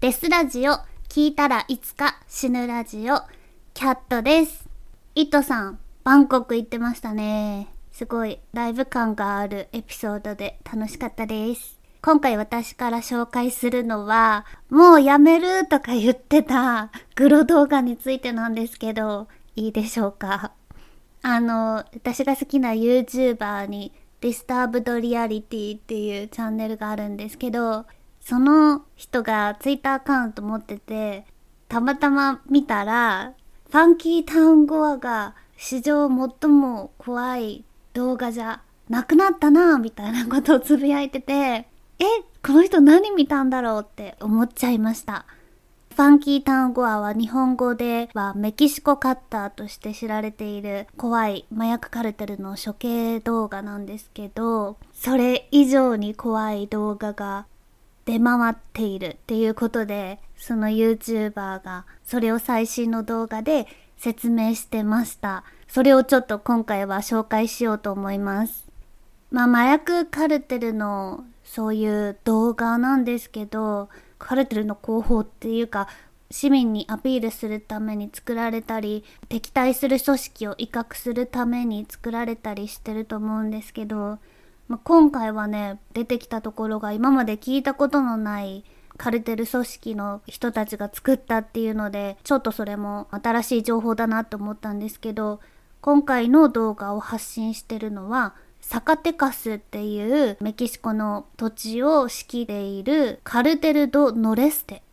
デスラジオ、聞いたらいつか死ぬラジオ、キャットです。イトさん、バンコク行ってましたね。すごいライブ感があるエピソードで楽しかったです。今回私から紹介するのは、もうやめるとか言ってた グロ動画についてなんですけど、いいでしょうか？あの、私が好きな YouTuber に Disturbed Reality っていうチャンネルがあるんですけど、その人がツイッターアカウント持ってて、たまたま見たら、ファンキータウンゴアが史上最も怖い動画じゃなくなったなみたいなことをつぶやいてて、え、この人何見たんだろうって思っちゃいました。ファンキータウンゴアは日本語ではメキシコカッターとして知られている怖い麻薬カルテルの処刑動画なんですけど、それ以上に怖い動画が出回っているっていうことで、その YouTuber がそれを最新の動画で説明してました。それをちょっと今回は紹介しようと思います。まあ麻薬カルテルのそういう動画なんですけど、カルテルの広報っていうか、市民にアピールするために作られたり、敵対する組織を威嚇するために作られたりしてると思うんですけど、まあ、今回はね、出てきたところが今まで聞いたことのないカルテル組織の人たちが作ったっていうので、ちょっとそれも新しい情報だなと思ったんですけど、今回の動画を発信してるのは、サカテカスっていうメキシコの土地を仕切っているカルテル・ド・ノレステ。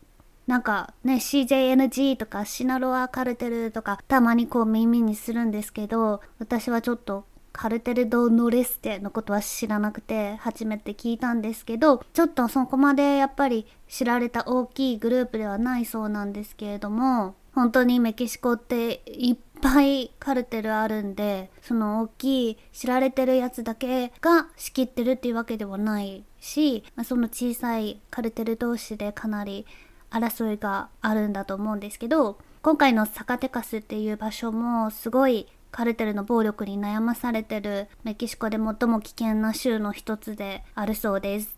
なんかね、CJNG とかシナロアカルテルとかたまにこう耳にするんですけど、私はちょっとカルテル・ド・ノレステのことは知らなくて初めて聞いたんですけどちょっとそこまでやっぱり知られた大きいグループではないそうなんですけれども本当にメキシコっていっぱいカルテルあるんでその大きい知られてるやつだけが仕切ってるっていうわけではないし、まあ、その小さいカルテル同士でかなり争いがあるんだと思うんですけど今回のサカテカスっていう場所もすごいカルテルの暴力に悩まされてるメキシコで最も危険な州の一つであるそうです。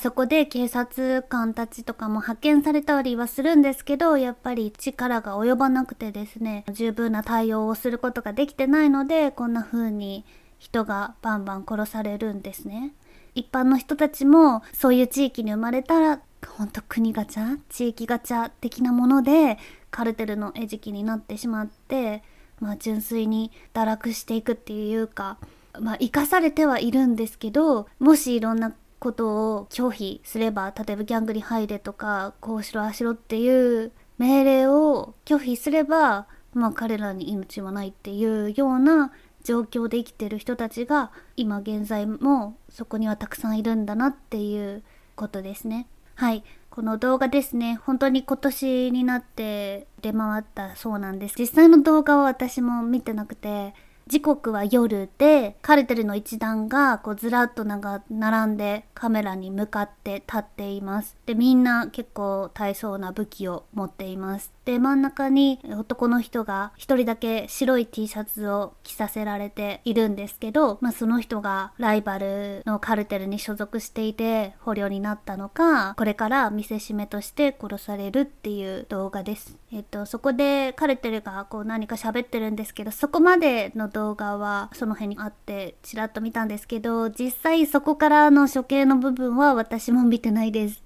そこで警察官たちとかも派遣されたりはするんですけど、やっぱり力が及ばなくてですね、十分な対応をすることができてないので、こんな風に人がバンバン殺されるんですね。一般の人たちもそういう地域に生まれたら、ほんと国ガチャ地域ガチャ的なものでカルテルの餌食になってしまって、まあ、純粋に堕落していくっていうか、まあ、生かされてはいるんですけどもしいろんなことを拒否すれば例えばギャングに入れとかこうしろあしろっていう命令を拒否すれば、まあ、彼らに命はないっていうような状況で生きてる人たちが今現在もそこにはたくさんいるんだなっていうことですね。はい。この動画ですね、本当に今年になって出回ったそうなんです。実際の動画は私も見てなくて、時刻は夜で、カルテルの一団がこうずらっとなんか並んでカメラに向かって立っています。で、みんな結構大層な武器を持っています。で、真ん中に男の人が一人だけ白い T シャツを着させられているんですけど、まあその人がライバルのカルテルに所属していて捕虜になったのか、これから見せしめとして殺されるっていう動画です。えっと、そこでカルテルがこう何か喋ってるんですけど、そこまでの動画はその辺にあってちらっと見たんですけど、実際そこからの処刑の部分は私も見てないです。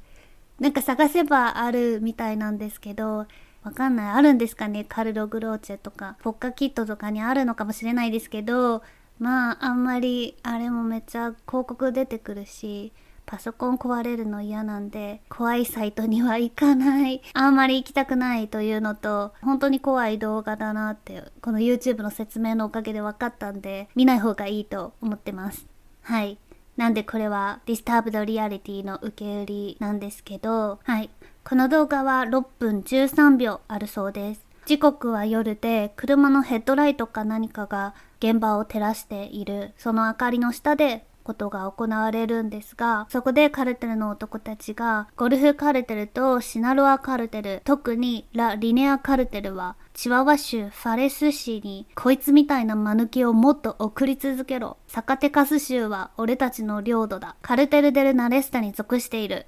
なんか探せばあるみたいなんですけど、わかんない。あるんですかねカルロ・グローチェとか、ポッカキットとかにあるのかもしれないですけど、まあ、あんまり、あれもめっちゃ広告出てくるし、パソコン壊れるの嫌なんで、怖いサイトには行かない。あんまり行きたくないというのと、本当に怖い動画だなって、この YouTube の説明のおかげで分かったんで、見ない方がいいと思ってます。はい。なんでこれは Disturbed Reality の受け売りなんですけど、はい。この動画は6分13秒あるそうです。時刻は夜で車のヘッドライトか何かが現場を照らしているその明かりの下でことが行われるんですが、そこでカルテルの男たちが、ゴルフカルテルとシナロアカルテル、特にラ・リネアカルテルは、チワワ州ファレス市に、こいつみたいな間抜けをもっと送り続けろ。サカテカス州は俺たちの領土だ。カルテル・デル・ノレステに属している。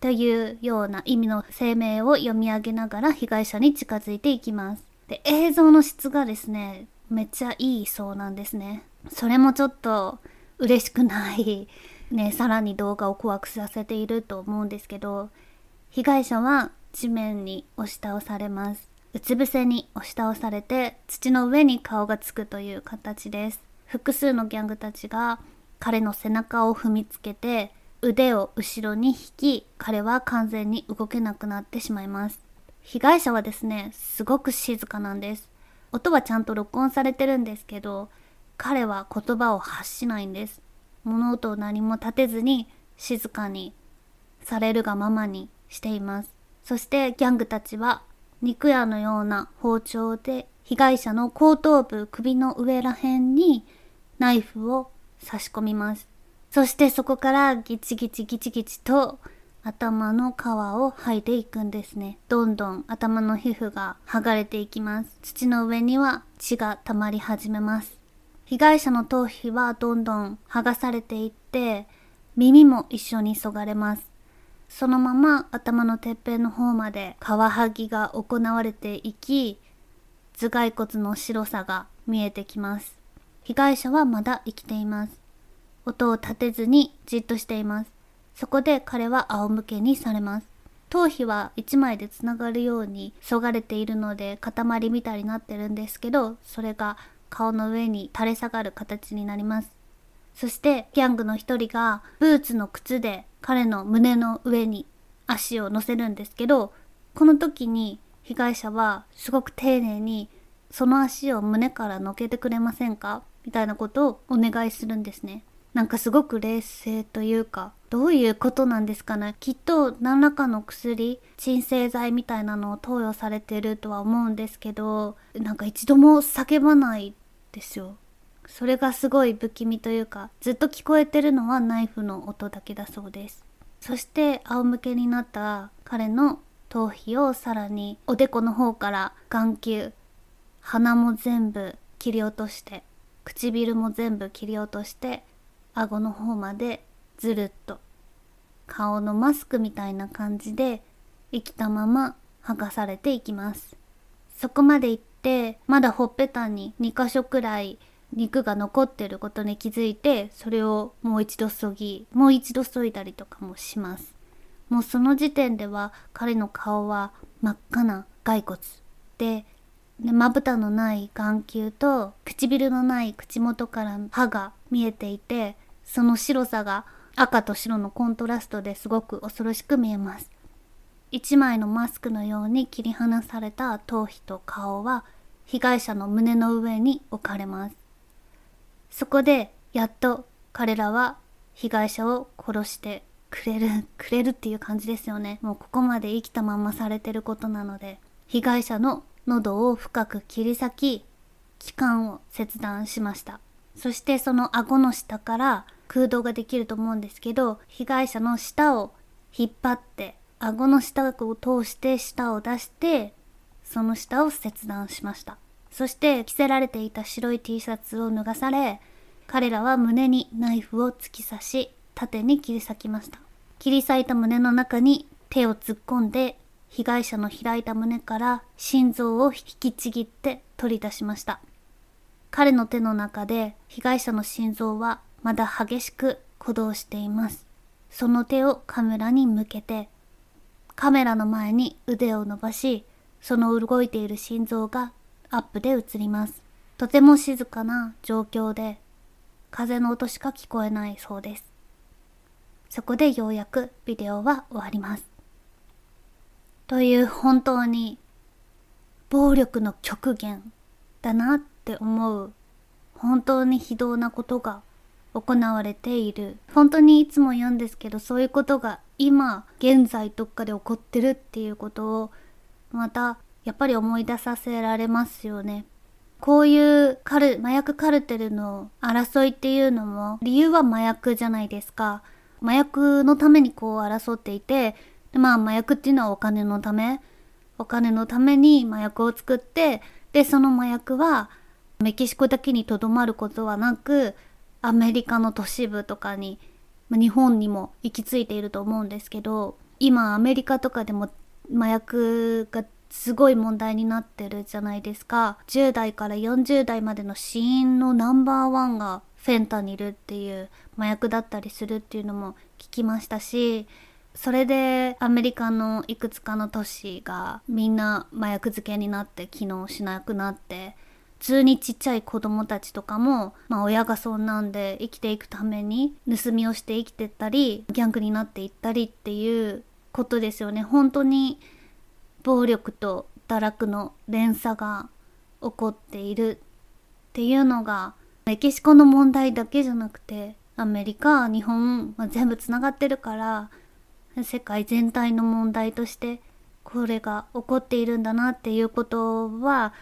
というような意味の声明を読み上げながら被害者に近づいていきます。で、映像の質がですね、めっちゃいいそうなんですね。それもちょっと嬉しくない。ね、さらに動画を怖くさせていると思うんですけど、被害者は地面に押し倒されます。うつ伏せに押し倒されて土の上に顔がつくという形です。複数のギャングたちが彼の背中を踏みつけて腕を後ろに引き彼は完全に動けなくなってしまいます。被害者はですね、すごく静かなんです。音はちゃんと録音されてるんですけど、彼は言葉を発しないんです。物音を何も立てずに静かにされるがままにしています。そしてギャングたちは肉屋のような包丁で被害者の後頭部首の上ら辺にナイフを差し込みます。そしてそこからギチギチギチギチと頭の皮を剥いていくんですね。どんどん頭の皮膚が剥がれていきます。土の上には血が溜まり始めます。被害者の頭皮はどんどん剥がされていって、耳も一緒にそがれます。そのまま頭のてっぺんの方まで皮剥ぎが行われていき、頭蓋骨の白さが見えてきます。被害者はまだ生きています。音を立てずにじっとしています。そこで彼は仰向けにされます。頭皮は1枚でつながるようにそがれているので塊みたいになってるんですけど、それが顔の上に垂れ下がる形になります。そしてギャングの一人がブーツの靴で彼の胸の上に足を乗せるんですけど、この時に被害者はすごく丁寧にその足を胸から乗けてくれませんか？みたいなことをお願いするんですね。なんかすごく冷静というか、どういうことなんですかね？きっと何らかの薬、鎮静剤みたいなのを投与されてるとは思うんですけど、なんか一度も叫ばないですよ。それがすごい不気味というか、ずっと聞こえてるのはナイフの音だけだそうです。そして仰向けになった彼の頭皮をさらにおでこの方から眼球、鼻も全部切り落として、唇も全部切り落として、顎の方までずるっと顔のマスクみたいな感じで生きたまま剥がされていきます。そこまで行ってまだほっぺたに2箇所くらい肉が残ってることに気づいてそれをもう一度そぎもう一度そいだりとかもします。もうその時点では彼の顔は真っ赤な骸骨でまぶたのない眼球と唇のない口元から歯が見えていてその白さが赤と白のコントラストですごく恐ろしく見えます。一枚のマスクのように切り離された頭皮と顔は被害者の胸の上に置かれますそこでやっと彼らは被害者を殺してくれる、くれるっていう感じですよね。もうここまで生きたままされてることなので、被害者の喉を深く切り裂き、気管を切断しました。そしてその顎の下から空洞ができると思うんですけど、被害者の舌を引っ張って、顎の下を通して舌を出して、その下を切断しました。そして着せられていた白い T シャツを脱がされ、彼らは胸にナイフを突き刺し、縦に切り裂きました。切り裂いた胸の中に手を突っ込んで、被害者の開いた胸から心臓を引きちぎって取り出しました。彼の手の中で被害者の心臓はまだ激しく鼓動しています。その手をカメラに向けて、カメラの前に腕を伸ばし、その動いている心臓がアップで映ります。とても静かな状況で、風の音しか聞こえないそうです。そこでようやくビデオは終わります。という本当に暴力の極限だなって思う本当に非道なことが行われている。本当にいつも言うんですけど、そういうことが今、現在どっかで起こってるっていうことを、またやっぱり思い出させられますよね。こういうカル、麻薬カルテルの争いっていうのも、理由は麻薬じゃないですか。麻薬のためにこう争っていて、まあ麻薬っていうのはお金のため、お金のために麻薬を作って、で、その麻薬はメキシコだけにとどまることはなく、アメリカの都市部とかに、ま日本にも行き着いていると思うんですけど、今アメリカとかでも麻薬がすごい問題になってるじゃないですか。10代から40代までの死因のナンバーワンがフェンタニルっていう麻薬だったりするっていうのも聞きましたしそれでアメリカのいくつかの都市がみんな麻薬漬けになって機能しなくなって通にちっちゃい子供たちとかも、まあ、親がそんなんで生きていくために盗みをして生きてったりギャングになっていったりっていうことですよね。本当に暴力と堕落の連鎖が起こっているっていうのがメキシコの問題だけじゃなくてアメリカ日本、まあ、全部つながってるから世界全体の問題としてこれが起こっているんだなっていうことは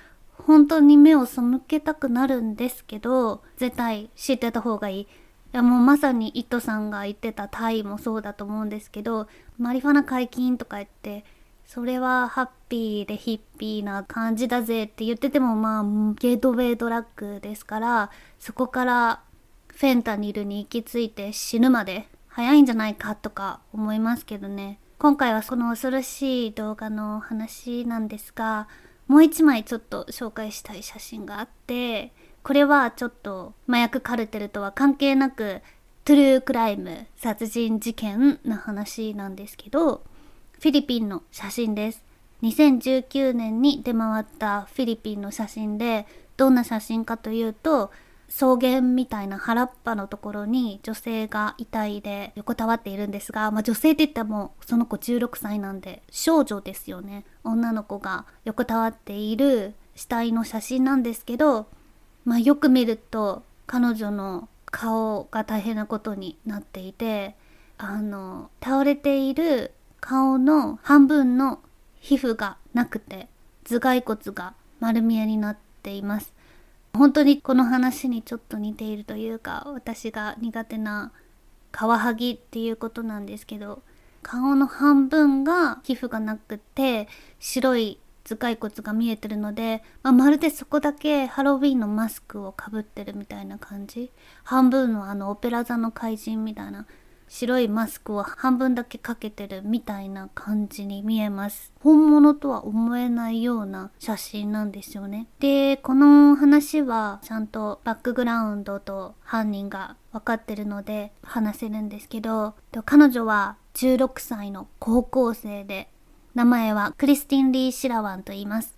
本当に目を背けたくなるんですけど絶対知ってた方がいい。いやもうまさにイットさんが言ってたタイもそうだと思うんですけどマリファナ解禁とか言ってそれはハッピーでヒッピーな感じだぜって言っててもまあゲートウェイドラッグですからそこからフェンタニルに行き着いて死ぬまで早いんじゃないかとか思いますけどね今回はその恐ろしい動画の話なんですがもう一枚ちょっと紹介したい写真があってこれはちょっと麻薬カルテルとは関係なくトゥルークライム殺人事件の話なんですけどフィリピンの写真です。2019年に出回ったフィリピンの写真でどんな写真かというと草原みたいな原っぱのところに女性が遺体で横たわっているんですが、まあ、女性って言ってもその子16歳なんで少女ですよね。女の子が横たわっている死体の写真なんですけど、まあ、よく見ると彼女の顔が大変なことになっていてあの倒れている顔の半分の皮膚がなくて頭蓋骨が丸見えになっています。本当にこの話にちょっと似ているというか私が苦手なカワハギっていうことなんですけど顔の半分が皮膚がなくて白い頭蓋骨が見えてるので、まあ、まるでそこだけハロウィンのマスクをかぶってるみたいな感じ。半分のあのオペラ座の怪人みたいな。白いマスクを半分だけかけてるみたいな感じに見えます。本物とは思えないような写真なんですよね。で、この話はちゃんとバックグラウンドと犯人が分かってるので話せるんですけど、彼女は16歳の高校生で、名前はクリスティン・リー・シラワンと言います。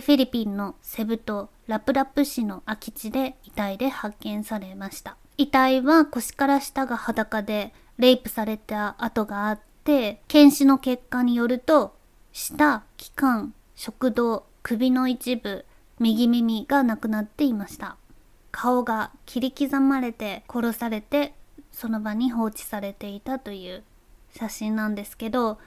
フィリピンのセブ島ラプラプ市の空き地で遺体で発見されました。遺体は腰から下が裸でレイプされた跡があって検視の結果によると舌気管食道首の一部右耳がなくなっていました。顔が切り刻まれて殺されてその場に放置されていたという写真なんですけど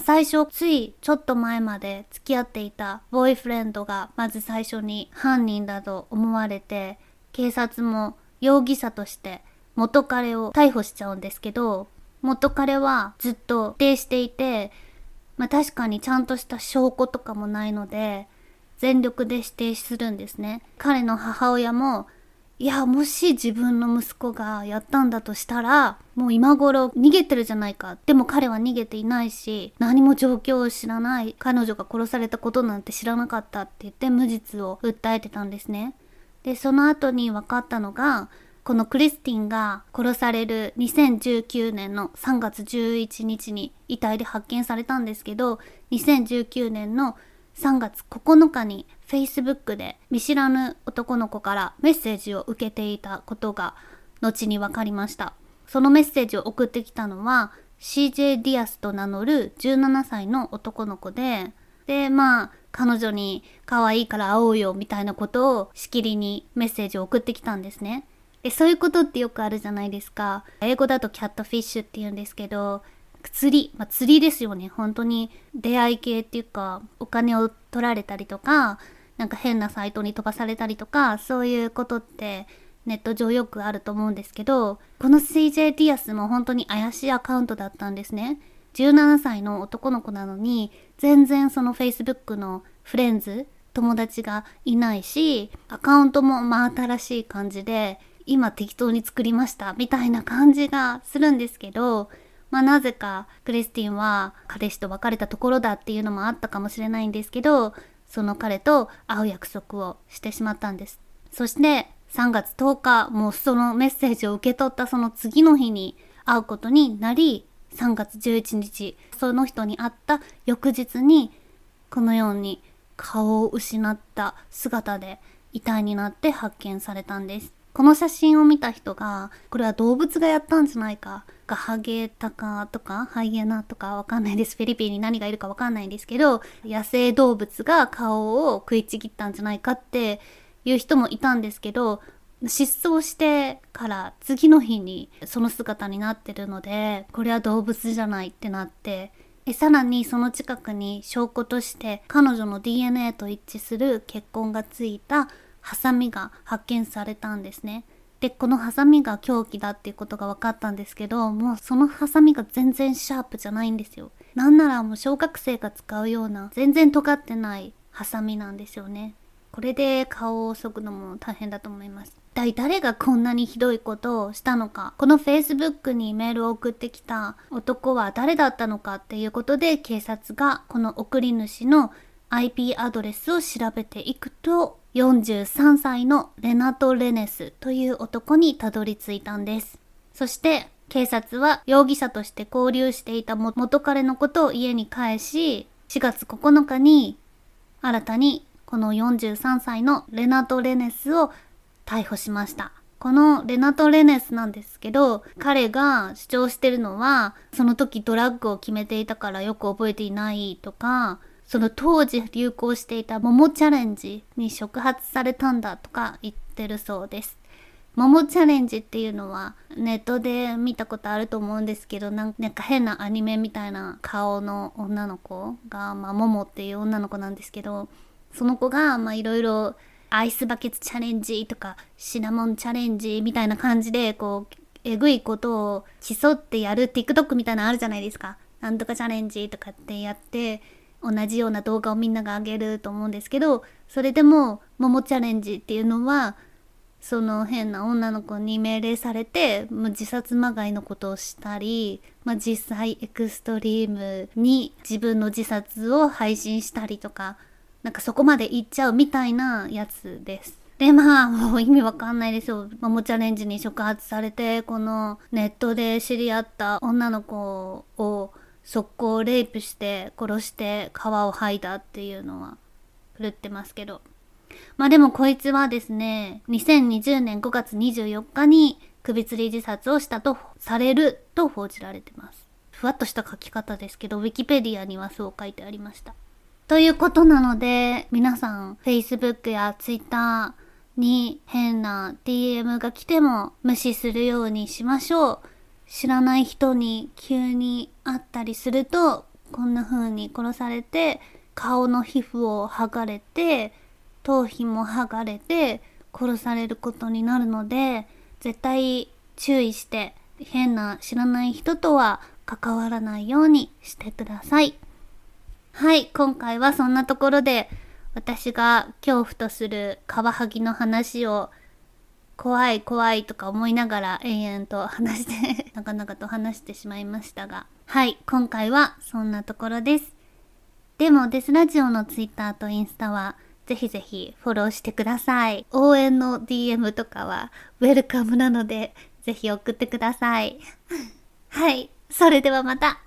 最初ついちょっと前まで付き合っていたボーイフレンドがまず最初に犯人だと思われて警察も容疑者として元彼を逮捕しちゃうんですけど、元彼はずっと否定していて、まあ確かにちゃんとした証拠とかもないので、全力で否定するんですね。彼の母親も、いや、もし自分の息子がやったんだとしたら、もう今頃逃げてるじゃないか。でも彼は逃げていないし、何も状況を知らない。彼女が殺されたことなんて知らなかったって言って無実を訴えてたんですね。で、その後に分かったのが、このクリスティンが殺される2019年の3月11日に遺体で発見されたんですけど、2019年の3月9日に Facebook で見知らぬ男の子からメッセージを受けていたことが後に分かりました。そのメッセージを送ってきたのは CJ ディアスと名乗る17歳の男の子で、で、まあ、彼女に可愛いから会おうよみたいなことをしきりにメッセージを送ってきたんですね。でそういうことってよくあるじゃないですか。英語だとキャットフィッシュって言うんですけど釣り、まあ、釣りですよね。本当に出会い系っていうかお金を取られたりとかなんか変なサイトに飛ばされたりとかそういうことってネット上よくあると思うんですけどこの CJ ディアスも本当に怪しいアカウントだったんですね。17歳の男の子なのに全然その Facebook のフレンズ友達がいないしアカウントも真新しい感じで今適当に作りましたみたいな感じがするんですけどまあなぜかクリスティンは彼氏と別れたところだっていうのもあったかもしれないんですけど、その彼と会う約束をしてしまったんです。そして3月10日、もうそのメッセージを受け取ったその次の日に会うことになり、3月11日、その人に会った翌日に、このように顔を失った姿で遺体になって発見されたんです。この写真を見た人が、これは動物がやったんじゃないか、がハゲタカとかハイエナとかわかんないです。フィリピンに何がいるかわかんないんですけど、野生動物が顔を食いちぎったんじゃないかっていう人もいたんですけど、失踪してから次の日にその姿になってるので、これは動物じゃないってなって、えさらにその近くに証拠として彼女の DNA と一致する血痕がついたハサミが発見されたんですね。で、このハサミが凶器だっていうことが分かったんですけど、もうそのハサミが全然シャープじゃないんですよ。なんならもう小学生が使うような全然尖ってないハサミなんですよね。これで顔を削くのも大変だと思います。体誰がこんなにひどいことをしたのか、この Facebook にメールを送ってきた男は誰だったのかっていうことで警察がこの送り主の IP アドレスを調べていくと、43歳のレナト・レネスという男にたどり着いたんです。そして警察は容疑者として交流していた元彼のことを家に返し、4月9日に新たにこの43歳のレナト・レネスを逮捕しました。このレナト・レネスなんですけど、彼が主張してるのは、その時ドラッグを決めていたからよく覚えていないとか、その当時流行していた桃チャレンジに触発されたんだとか言ってるそうです。桃チャレンジっていうのはネットで見たことあると思うんですけどなんか変なアニメみたいな顔の女の子が、まあ、桃っていう女の子なんですけどその子がまあいろいろアイスバケツチャレンジとかシナモンチャレンジみたいな感じでこうえぐいことを競ってやる TikTok みたいなのあるじゃないですか。なんとかチャレンジとかってやって同じような動画をみんなが上げると思うんですけどそれでも桃チャレンジっていうのはその変な女の子に命令されて、まあ、自殺まがいのことをしたり、まあ、実際エクストリームに自分の自殺を配信したりとかなんかそこまで行っちゃうみたいなやつです。で、まあ、もう意味わかんないですよ。マモチャレンジに触発されて、このネットで知り合った女の子を速攻レイプして殺して皮を剥いだっていうのは狂ってますけど。まあでもこいつはですね、2020年5月24日に首吊り自殺をしたとされると報じられてます。ふわっとした書き方ですけど、ウィキペディアにはそう書いてありました。ということなので、皆さん、Facebook や Twitter に変な DM が来ても無視するようにしましょう。知らない人に急に会ったりすると、こんな風に殺されて、顔の皮膚を剥がれて、頭皮も剥がれて、殺されることになるので、絶対注意して、変な知らない人とは関わらないようにしてください。はい、今回はそんなところで私が恐怖とするカワハギの話を怖い怖いとか思いながら延々と話して なかなかと話してしまいましたがはい、今回はそんなところです。でもデスラジオのツイッターとインスタはぜひぜひフォローしてください。応援の DM とかはウェルカムなのでぜひ送ってください。はい、それではまた